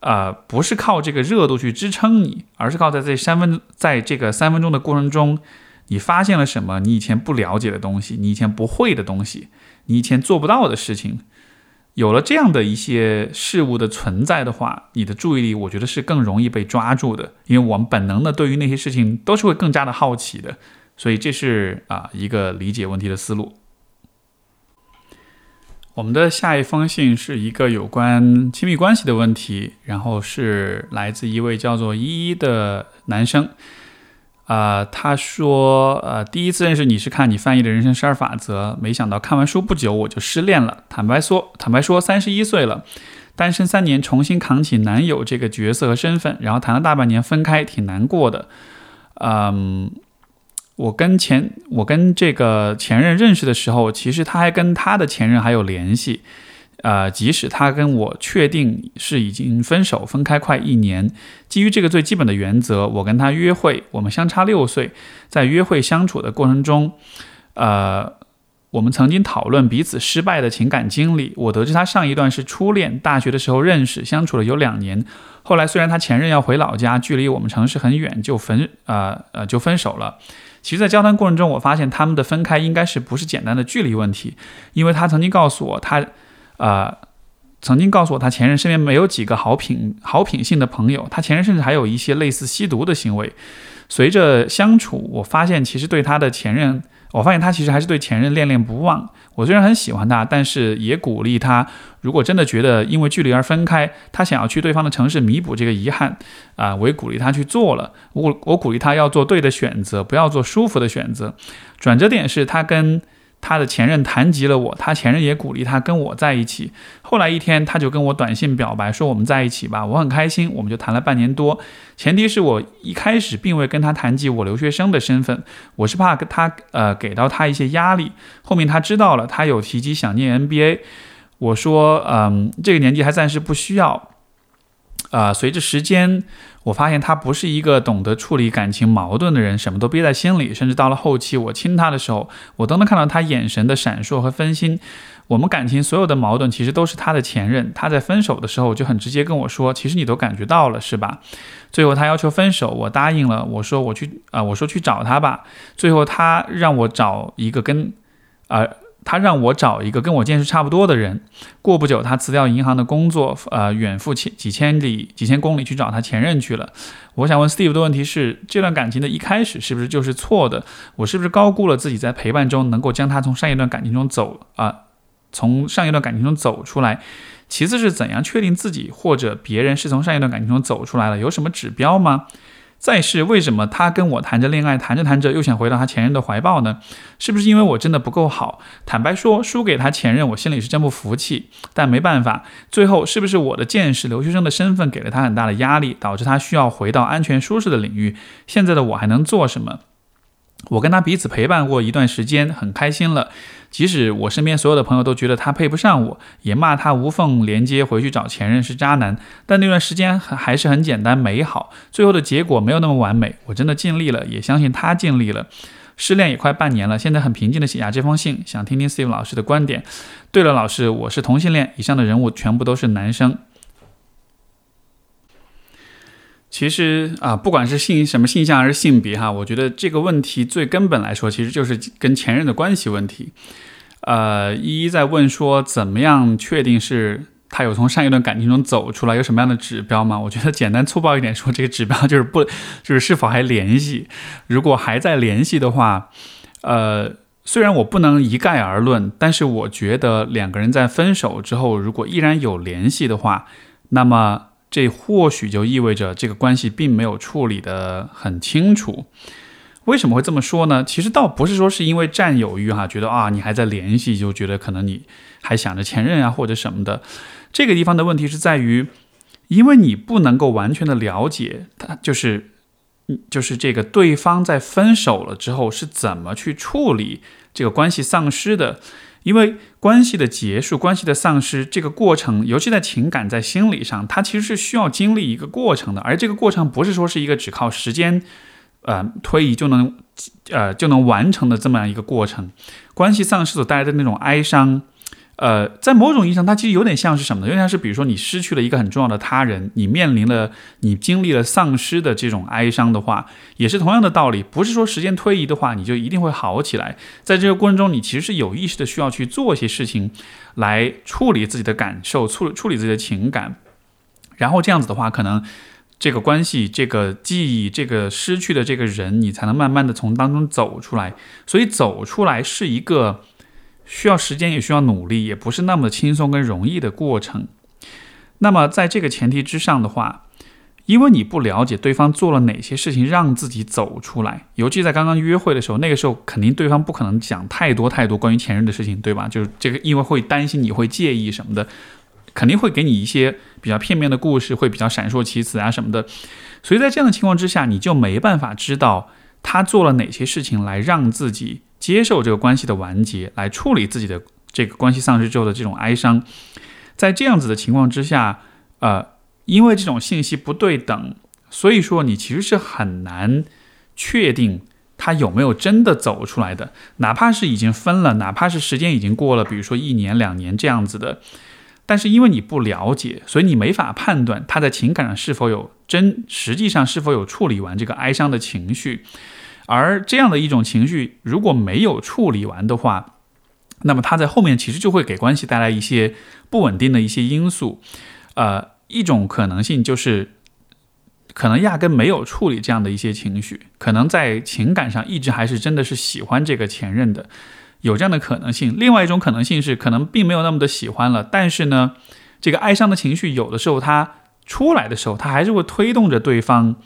呃，不是靠这个热度去支撑你，而是靠在这三分，在这个三分钟的过程中，你发现了什么？你以前不了解的东西，你以前不会的东西，你以前做不到的事情，有了这样的一些事物的存在的话，你的注意力，我觉得是更容易被抓住的，因为我们本能的对于那些事情都是会更加的好奇的，所以这是啊一个理解问题的思路。我们的下一封信是一个有关亲密关系的问题，然后是来自一位叫做依依的男生。啊，他说，呃，第一次认识你是看你翻译的《人生十二法则》，没想到看完书不久我就失恋了。坦白说，坦白说，三十一岁了，单身三年，重新扛起男友这个角色和身份，然后谈了大半年分开，挺难过的。嗯。我跟前我跟这个前任认识的时候，其实他还跟他的前任还有联系，呃，即使他跟我确定是已经分手分开快一年，基于这个最基本的原则，我跟他约会，我们相差六岁，在约会相处的过程中，呃，我们曾经讨论彼此失败的情感经历。我得知他上一段是初恋，大学的时候认识，相处了有两年，后来虽然他前任要回老家，距离我们城市很远，就分呃呃就分手了。其实，在交谈过程中，我发现他们的分开应该是不是简单的距离问题，因为他曾经告诉我，他，呃，曾经告诉我，他前任身边没有几个好品好品性的朋友，他前任甚至还有一些类似吸毒的行为。随着相处，我发现其实对他的前任。我发现他其实还是对前任恋恋不忘。我虽然很喜欢他，但是也鼓励他，如果真的觉得因为距离而分开，他想要去对方的城市弥补这个遗憾，啊，我也鼓励他去做了。我我鼓励他要做对的选择，不要做舒服的选择。转折点是他跟。他的前任谈及了我，他前任也鼓励他跟我在一起。后来一天，他就跟我短信表白说：“我们在一起吧。”我很开心，我们就谈了半年多。前提是我一开始并未跟他谈及我留学生的身份，我是怕他呃给到他一些压力。后面他知道了，他有提及想念 NBA，我说：“嗯，这个年纪还暂时不需要。”啊，随着时间，我发现他不是一个懂得处理感情矛盾的人，什么都憋在心里。甚至到了后期，我亲他的时候，我都能看到他眼神的闪烁和分心。我们感情所有的矛盾，其实都是他的前任。他在分手的时候就很直接跟我说：“其实你都感觉到了，是吧？”最后他要求分手，我答应了。我说我去啊，我说去找他吧。最后他让我找一个跟，呃。他让我找一个跟我见识差不多的人。过不久，他辞掉银行的工作，呃，远赴千几千里、几千公里去找他前任去了。我想问 Steve 的问题是：这段感情的一开始是不是就是错的？我是不是高估了自己在陪伴中能够将他从上一段感情中走啊，从上一段感情中走出来？其次是怎样确定自己或者别人是从上一段感情中走出来了？有什么指标吗？再是为什么他跟我谈着恋爱，谈着谈着又想回到他前任的怀抱呢？是不是因为我真的不够好？坦白说，输给他前任，我心里是真不服气。但没办法，最后是不是我的见识、留学生的身份给了他很大的压力，导致他需要回到安全舒适的领域？现在的我还能做什么？我跟他彼此陪伴过一段时间，很开心了。即使我身边所有的朋友都觉得他配不上我，也骂他无缝连接回去找前任是渣男，但那段时间还还是很简单美好。最后的结果没有那么完美，我真的尽力了，也相信他尽力了。失恋也快半年了，现在很平静的写下这封信，想听听 Steve 老师的观点。对了，老师，我是同性恋，以上的人物全部都是男生。其实啊，不管是性什么性向还是性别哈，我觉得这个问题最根本来说，其实就是跟前任的关系问题。呃，一一在问说，怎么样确定是他有从上一段感情中走出来，有什么样的指标吗？我觉得简单粗暴一点说，这个指标就是不，就是是否还联系。如果还在联系的话，呃，虽然我不能一概而论，但是我觉得两个人在分手之后，如果依然有联系的话，那么。这或许就意味着这个关系并没有处理得很清楚。为什么会这么说呢？其实倒不是说是因为占有欲哈，觉得啊你还在联系，就觉得可能你还想着前任啊或者什么的。这个地方的问题是在于，因为你不能够完全的了解他，就是就是这个对方在分手了之后是怎么去处理这个关系丧失的。因为关系的结束、关系的丧失这个过程，尤其在情感、在心理上，它其实是需要经历一个过程的。而这个过程不是说是一个只靠时间，呃，推移就能，呃，就能完成的这么样一个过程。关系丧失所带来的那种哀伤。呃，在某种意义上，它其实有点像是什么呢？有点像是，比如说你失去了一个很重要的他人，你面临了你经历了丧失的这种哀伤的话，也是同样的道理。不是说时间推移的话，你就一定会好起来。在这个过程中，你其实是有意识的需要去做一些事情，来处理自己的感受，处处理自己的情感。然后这样子的话，可能这个关系、这个记忆、这个失去的这个人，你才能慢慢的从当中走出来。所以走出来是一个。需要时间，也需要努力，也不是那么轻松跟容易的过程。那么，在这个前提之上的话，因为你不了解对方做了哪些事情让自己走出来，尤其在刚刚约会的时候，那个时候肯定对方不可能讲太多太多关于前任的事情，对吧？就是这个，因为会担心你会介意什么的，肯定会给你一些比较片面的故事，会比较闪烁其词啊什么的。所以在这样的情况之下，你就没办法知道他做了哪些事情来让自己。接受这个关系的完结，来处理自己的这个关系丧失之后的这种哀伤，在这样子的情况之下，呃，因为这种信息不对等，所以说你其实是很难确定他有没有真的走出来的。哪怕是已经分了，哪怕是时间已经过了，比如说一年两年这样子的，但是因为你不了解，所以你没法判断他在情感上是否有真，实际上是否有处理完这个哀伤的情绪。而这样的一种情绪，如果没有处理完的话，那么它在后面其实就会给关系带来一些不稳定的一些因素。呃，一种可能性就是，可能压根没有处理这样的一些情绪，可能在情感上一直还是真的是喜欢这个前任的，有这样的可能性。另外一种可能性是，可能并没有那么的喜欢了，但是呢，这个哀伤的情绪有的时候它出来的时候，它还是会推动着对方。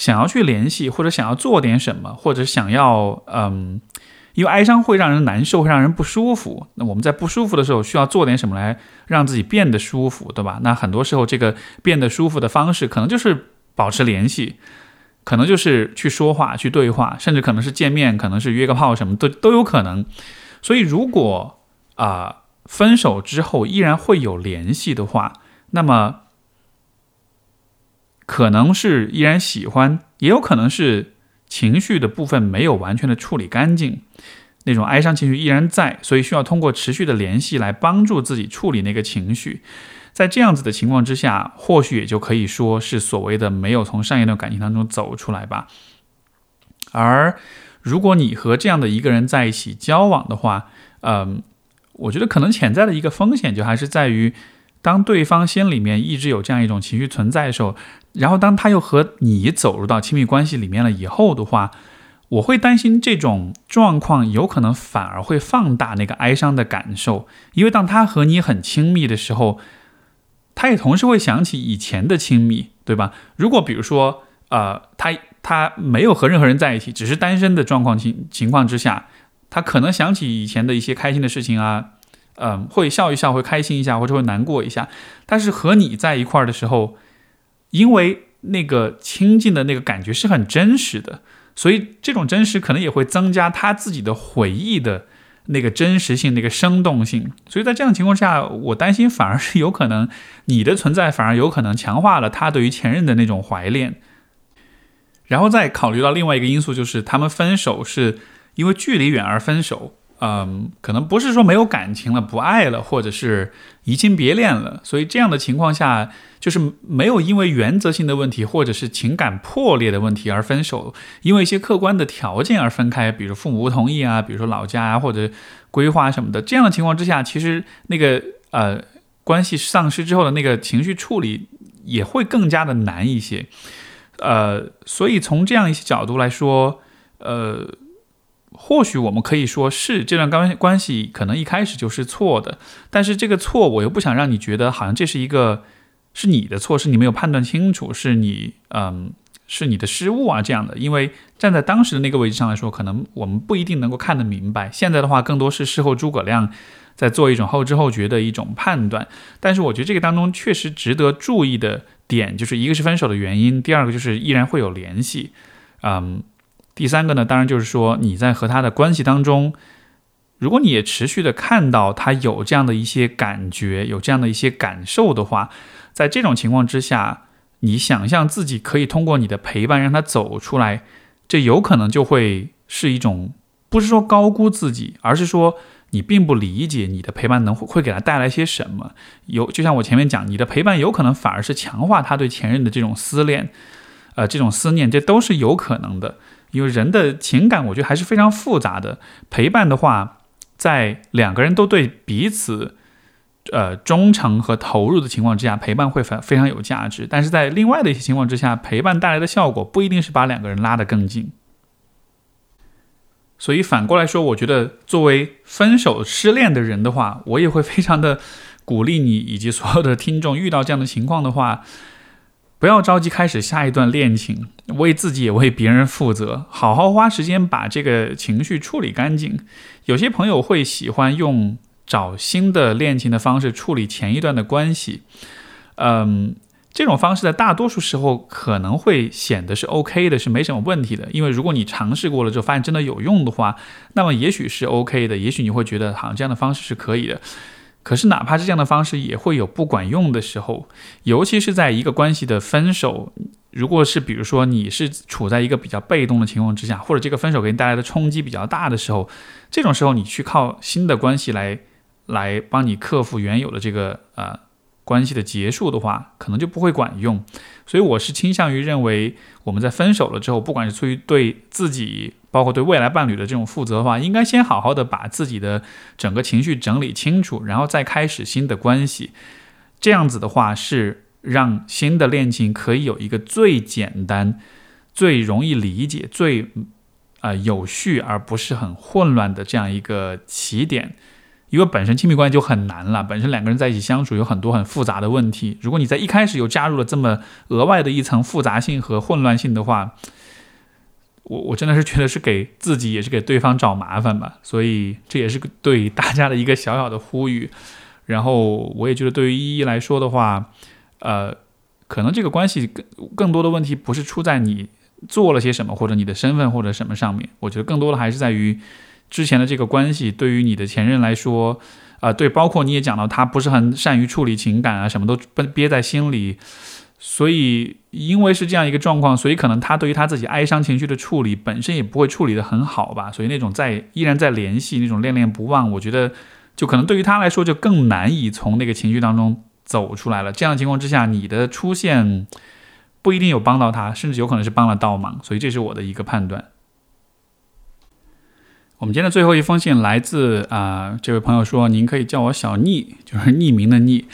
想要去联系，或者想要做点什么，或者想要，嗯，因为哀伤会让人难受，会让人不舒服。那我们在不舒服的时候，需要做点什么来让自己变得舒服，对吧？那很多时候，这个变得舒服的方式，可能就是保持联系，可能就是去说话、去对话，甚至可能是见面，可能是约个炮，什么都都有可能。所以，如果啊分手之后依然会有联系的话，那么。可能是依然喜欢，也有可能是情绪的部分没有完全的处理干净，那种哀伤情绪依然在，所以需要通过持续的联系来帮助自己处理那个情绪。在这样子的情况之下，或许也就可以说是所谓的没有从上一段感情当中走出来吧。而如果你和这样的一个人在一起交往的话，嗯，我觉得可能潜在的一个风险就还是在于，当对方心里面一直有这样一种情绪存在的时候，然后当他又和你走入到亲密关系里面了以后的话，我会担心这种状况有可能反而会放大那个哀伤的感受，因为当他和你很亲密的时候。他也同时会想起以前的亲密，对吧？如果比如说，呃，他他没有和任何人在一起，只是单身的状况情情况之下，他可能想起以前的一些开心的事情啊，嗯，会笑一笑，会开心一下，或者会难过一下。但是和你在一块儿的时候，因为那个亲近的那个感觉是很真实的，所以这种真实可能也会增加他自己的回忆的。那个真实性，那个生动性，所以在这样的情况下，我担心反而是有可能你的存在反而有可能强化了他对于前任的那种怀恋，然后再考虑到另外一个因素，就是他们分手是因为距离远而分手。嗯，可能不是说没有感情了，不爱了，或者是移情别恋了，所以这样的情况下，就是没有因为原则性的问题或者是情感破裂的问题而分手，因为一些客观的条件而分开，比如父母不同意啊，比如说老家啊或者规划什么的，这样的情况之下，其实那个呃关系丧失之后的那个情绪处理也会更加的难一些，呃，所以从这样一些角度来说，呃。或许我们可以说是这段关关系可能一开始就是错的，但是这个错我又不想让你觉得好像这是一个是你的错，是你没有判断清楚，是你嗯是你的失误啊这样的。因为站在当时的那个位置上来说，可能我们不一定能够看得明白。现在的话，更多是事后诸葛亮在做一种后知后觉的一种判断。但是我觉得这个当中确实值得注意的点，就是一个是分手的原因，第二个就是依然会有联系，嗯。第三个呢，当然就是说你在和他的关系当中，如果你也持续的看到他有这样的一些感觉，有这样的一些感受的话，在这种情况之下，你想象自己可以通过你的陪伴让他走出来，这有可能就会是一种不是说高估自己，而是说你并不理解你的陪伴能会给他带来些什么。有就像我前面讲，你的陪伴有可能反而是强化他对前任的这种思念，呃，这种思念，这都是有可能的。因为人的情感，我觉得还是非常复杂的。陪伴的话，在两个人都对彼此，呃，忠诚和投入的情况之下，陪伴会非非常有价值。但是在另外的一些情况之下，陪伴带来的效果不一定是把两个人拉得更近。所以反过来说，我觉得作为分手失恋的人的话，我也会非常的鼓励你以及所有的听众，遇到这样的情况的话。不要着急开始下一段恋情，为自己也为别人负责，好好花时间把这个情绪处理干净。有些朋友会喜欢用找新的恋情的方式处理前一段的关系，嗯，这种方式在大多数时候可能会显得是 OK 的，是没什么问题的。因为如果你尝试过了之后发现真的有用的话，那么也许是 OK 的，也许你会觉得好像这样的方式是可以的。可是，哪怕是这样的方式，也会有不管用的时候，尤其是在一个关系的分手，如果是比如说你是处在一个比较被动的情况之下，或者这个分手给你带来的冲击比较大的时候，这种时候你去靠新的关系来来帮你克服原有的这个呃关系的结束的话，可能就不会管用。所以，我是倾向于认为，我们在分手了之后，不管是出于对自己。包括对未来伴侣的这种负责的话，应该先好好的把自己的整个情绪整理清楚，然后再开始新的关系。这样子的话，是让新的恋情可以有一个最简单、最容易理解、最啊有序，而不是很混乱的这样一个起点。因为本身亲密关系就很难了，本身两个人在一起相处有很多很复杂的问题。如果你在一开始又加入了这么额外的一层复杂性和混乱性的话，我我真的是觉得是给自己也是给对方找麻烦吧，所以这也是对大家的一个小小的呼吁。然后我也觉得对于依依来说的话，呃，可能这个关系更更多的问题不是出在你做了些什么或者你的身份或者什么上面，我觉得更多的还是在于之前的这个关系对于你的前任来说，啊，对，包括你也讲到他不是很善于处理情感啊，什么都憋在心里。所以因为是这样一个状况，所以可能他对于他自己哀伤情绪的处理本身也不会处理得很好吧。所以那种在依然在联系，那种恋恋不忘，我觉得就可能对于他来说就更难以从那个情绪当中走出来了。这样的情况之下，你的出现不一定有帮到他，甚至有可能是帮了倒忙。所以这是我的一个判断。我们今天的最后一封信来自啊，这位朋友说：“您可以叫我小聂，就是匿名的聂。”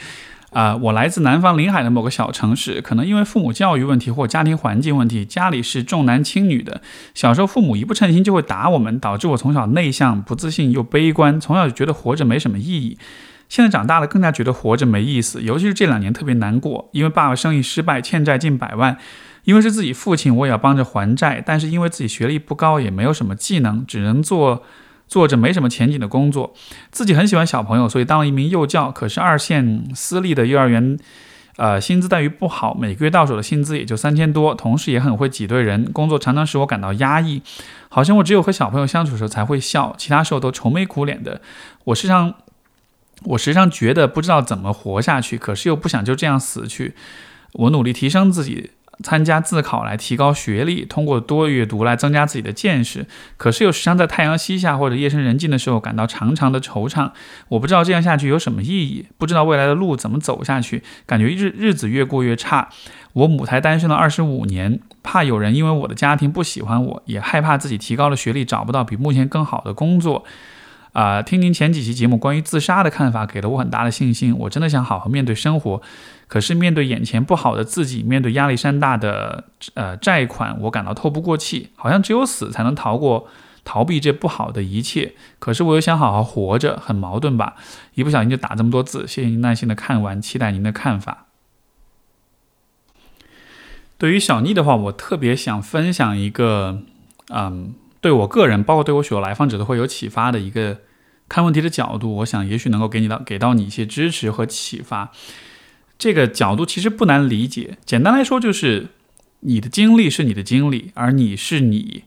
啊，我来自南方临海的某个小城市，可能因为父母教育问题或家庭环境问题，家里是重男轻女的。小时候父母一不称心就会打我们，导致我从小内向、不自信又悲观，从小就觉得活着没什么意义。现在长大了，更加觉得活着没意思，尤其是这两年特别难过，因为爸爸生意失败，欠债近百万。因为是自己父亲，我也要帮着还债，但是因为自己学历不高，也没有什么技能，只能做。做着没什么前景的工作，自己很喜欢小朋友，所以当了一名幼教。可是二线私立的幼儿园，呃，薪资待遇不好，每个月到手的薪资也就三千多。同时也很会挤兑人，工作常常使我感到压抑，好像我只有和小朋友相处的时候才会笑，其他时候都愁眉苦脸的。我时常，我时常觉得不知道怎么活下去，可是又不想就这样死去。我努力提升自己。参加自考来提高学历，通过多阅读来增加自己的见识，可是又时常在太阳西下或者夜深人静的时候感到长长的惆怅。我不知道这样下去有什么意义，不知道未来的路怎么走下去，感觉日日子越过越差。我母胎单身了二十五年，怕有人因为我的家庭不喜欢我，也害怕自己提高了学历找不到比目前更好的工作。啊，听您前几期节目关于自杀的看法，给了我很大的信心。我真的想好好面对生活，可是面对眼前不好的自己，面对压力山大的呃债款，我感到透不过气，好像只有死才能逃过逃避这不好的一切。可是我又想好好活着，很矛盾吧？一不小心就打这么多字，谢谢您耐心的看完，期待您的看法。对于小逆的话，我特别想分享一个，嗯。对我个人，包括对我许多来访者都会有启发的一个看问题的角度，我想也许能够给你到给到你一些支持和启发。这个角度其实不难理解，简单来说就是你的经历是你的经历，而你是你，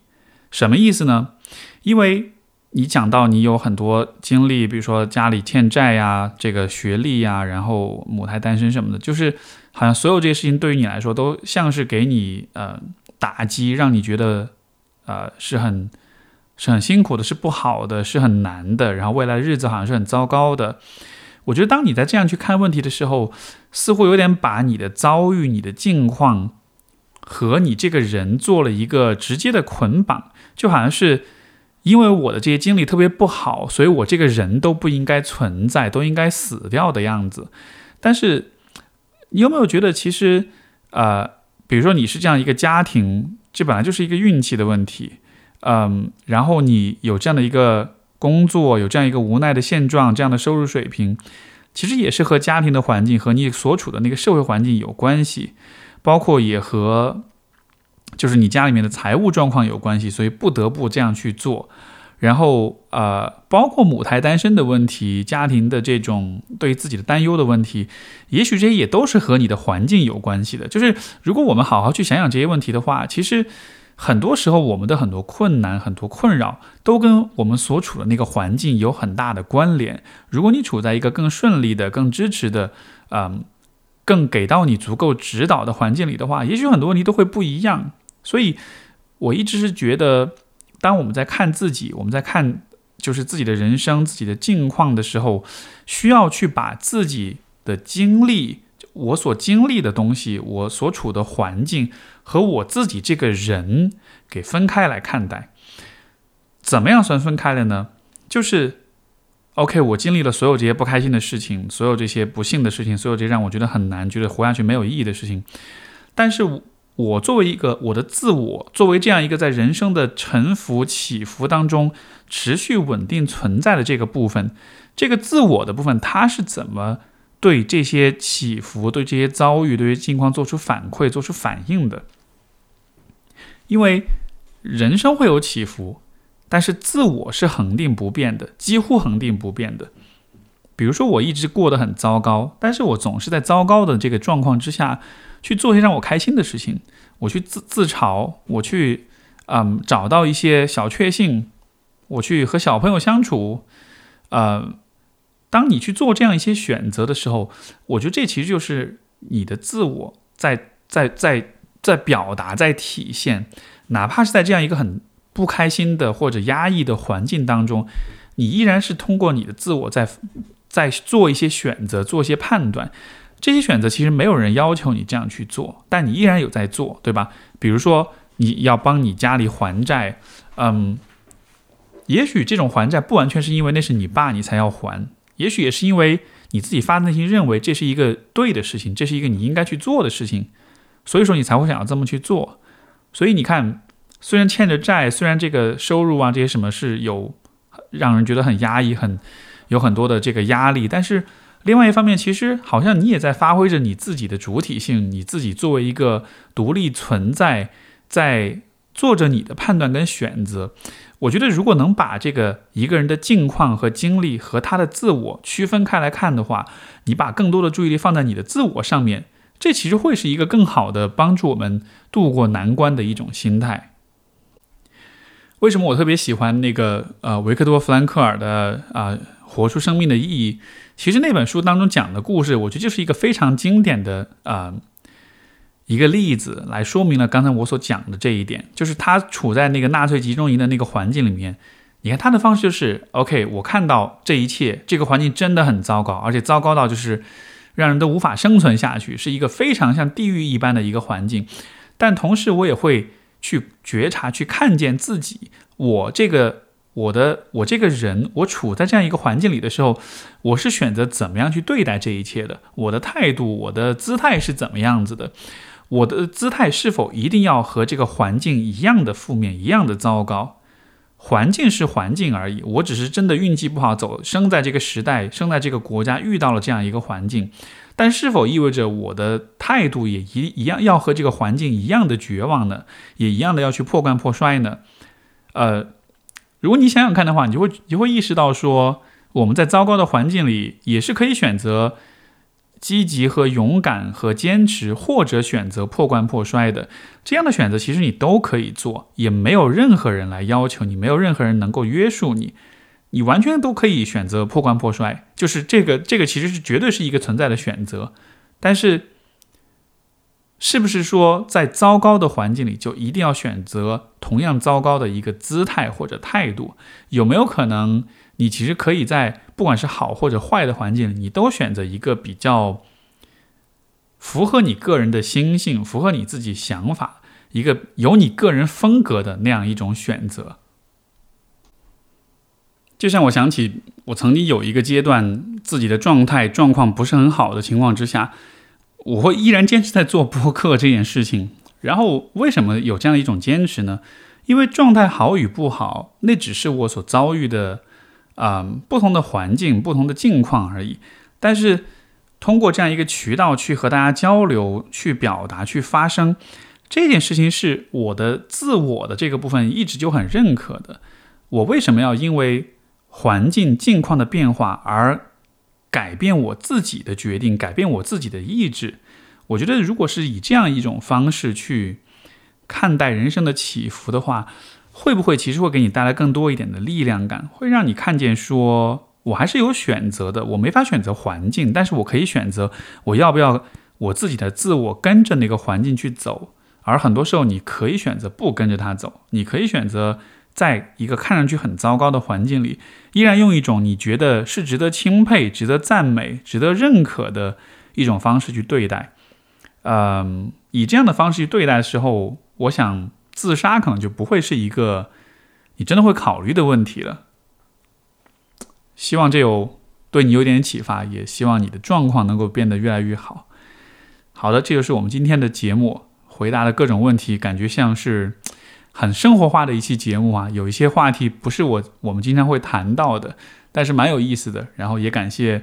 什么意思呢？因为你讲到你有很多经历，比如说家里欠债呀，这个学历呀，然后母胎单身什么的，就是好像所有这些事情对于你来说都像是给你呃打击，让你觉得。呃，是很是很辛苦的，是不好的，是很难的。然后未来日子好像是很糟糕的。我觉得当你在这样去看问题的时候，似乎有点把你的遭遇、你的境况和你这个人做了一个直接的捆绑，就好像是因为我的这些经历特别不好，所以我这个人都不应该存在，都应该死掉的样子。但是你有没有觉得，其实呃，比如说你是这样一个家庭？这本来就是一个运气的问题，嗯，然后你有这样的一个工作，有这样一个无奈的现状，这样的收入水平，其实也是和家庭的环境和你所处的那个社会环境有关系，包括也和就是你家里面的财务状况有关系，所以不得不这样去做。然后呃，包括母胎单身的问题，家庭的这种对自己的担忧的问题，也许这些也都是和你的环境有关系的。就是如果我们好好去想想这些问题的话，其实很多时候我们的很多困难、很多困扰，都跟我们所处的那个环境有很大的关联。如果你处在一个更顺利的、更支持的、嗯，更给到你足够指导的环境里的话，也许很多问题都会不一样。所以我一直是觉得。当我们在看自己，我们在看就是自己的人生、自己的境况的时候，需要去把自己的经历、我所经历的东西、我所处的环境和我自己这个人给分开来看待。怎么样算分开了呢？就是，OK，我经历了所有这些不开心的事情，所有这些不幸的事情，所有这些让我觉得很难、觉得活下去没有意义的事情，但是。我作为一个我的自我，作为这样一个在人生的沉浮起伏当中持续稳定存在的这个部分，这个自我的部分，它是怎么对这些起伏、对这些遭遇、对于境况做出反馈、做出反应的？因为人生会有起伏，但是自我是恒定不变的，几乎恒定不变的。比如说，我一直过得很糟糕，但是我总是在糟糕的这个状况之下。去做些让我开心的事情，我去自自嘲，我去，嗯，找到一些小确幸，我去和小朋友相处，呃，当你去做这样一些选择的时候，我觉得这其实就是你的自我在在在在表达，在体现，哪怕是在这样一个很不开心的或者压抑的环境当中，你依然是通过你的自我在在做一些选择，做一些判断。这些选择其实没有人要求你这样去做，但你依然有在做，对吧？比如说你要帮你家里还债，嗯，也许这种还债不完全是因为那是你爸你才要还，也许也是因为你自己发自内心认为这是一个对的事情，这是一个你应该去做的事情，所以说你才会想要这么去做。所以你看，虽然欠着债，虽然这个收入啊这些什么是有让人觉得很压抑，很有很多的这个压力，但是。另外一方面，其实好像你也在发挥着你自己的主体性，你自己作为一个独立存在，在做着你的判断跟选择。我觉得，如果能把这个一个人的境况和经历和他的自我区分开来看的话，你把更多的注意力放在你的自我上面，这其实会是一个更好的帮助我们度过难关的一种心态。为什么我特别喜欢那个呃维克多·弗兰克尔的啊？活出生命的意义，其实那本书当中讲的故事，我觉得就是一个非常经典的啊一个例子，来说明了刚才我所讲的这一点。就是他处在那个纳粹集中营的那个环境里面，你看他的方式就是：OK，我看到这一切，这个环境真的很糟糕，而且糟糕到就是让人都无法生存下去，是一个非常像地狱一般的一个环境。但同时，我也会去觉察、去看见自己，我这个。我的我这个人，我处在这样一个环境里的时候，我是选择怎么样去对待这一切的？我的态度，我的姿态是怎么样子的？我的姿态是否一定要和这个环境一样的负面，一样的糟糕？环境是环境而已，我只是真的运气不好，走生在这个时代，生在这个国家，遇到了这样一个环境。但是否意味着我的态度也一一样要和这个环境一样的绝望呢？也一样的要去破罐破摔呢？呃。如果你想想看的话，你就会就会意识到说，我们在糟糕的环境里也是可以选择积极和勇敢和坚持，或者选择破罐破摔的。这样的选择其实你都可以做，也没有任何人来要求你，没有任何人能够约束你，你完全都可以选择破罐破摔。就是这个这个其实是绝对是一个存在的选择，但是。是不是说，在糟糕的环境里，就一定要选择同样糟糕的一个姿态或者态度？有没有可能，你其实可以在不管是好或者坏的环境，你都选择一个比较符合你个人的心性、符合你自己想法、一个有你个人风格的那样一种选择？就像我想起，我曾经有一个阶段，自己的状态状况不是很好的情况之下。我会依然坚持在做播客这件事情。然后为什么有这样一种坚持呢？因为状态好与不好，那只是我所遭遇的啊不同的环境、不同的境况而已。但是通过这样一个渠道去和大家交流、去表达、去发声，这件事情是我的自我的这个部分一直就很认可的。我为什么要因为环境境况的变化而？改变我自己的决定，改变我自己的意志。我觉得，如果是以这样一种方式去看待人生的起伏的话，会不会其实会给你带来更多一点的力量感？会让你看见，说我还是有选择的。我没法选择环境，但是我可以选择我要不要我自己的自我跟着那个环境去走。而很多时候，你可以选择不跟着他走，你可以选择。在一个看上去很糟糕的环境里，依然用一种你觉得是值得钦佩、值得赞美、值得认可的一种方式去对待。嗯，以这样的方式去对待的时候，我想自杀可能就不会是一个你真的会考虑的问题了。希望这有对你有点启发，也希望你的状况能够变得越来越好。好的，这就是我们今天的节目，回答的各种问题，感觉像是。很生活化的一期节目啊，有一些话题不是我我们经常会谈到的，但是蛮有意思的。然后也感谢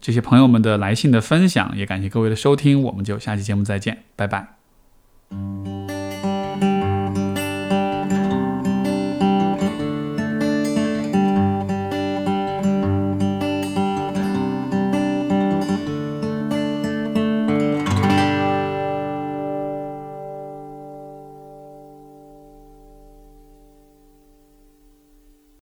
这些朋友们的来信的分享，也感谢各位的收听，我们就下期节目再见，拜拜。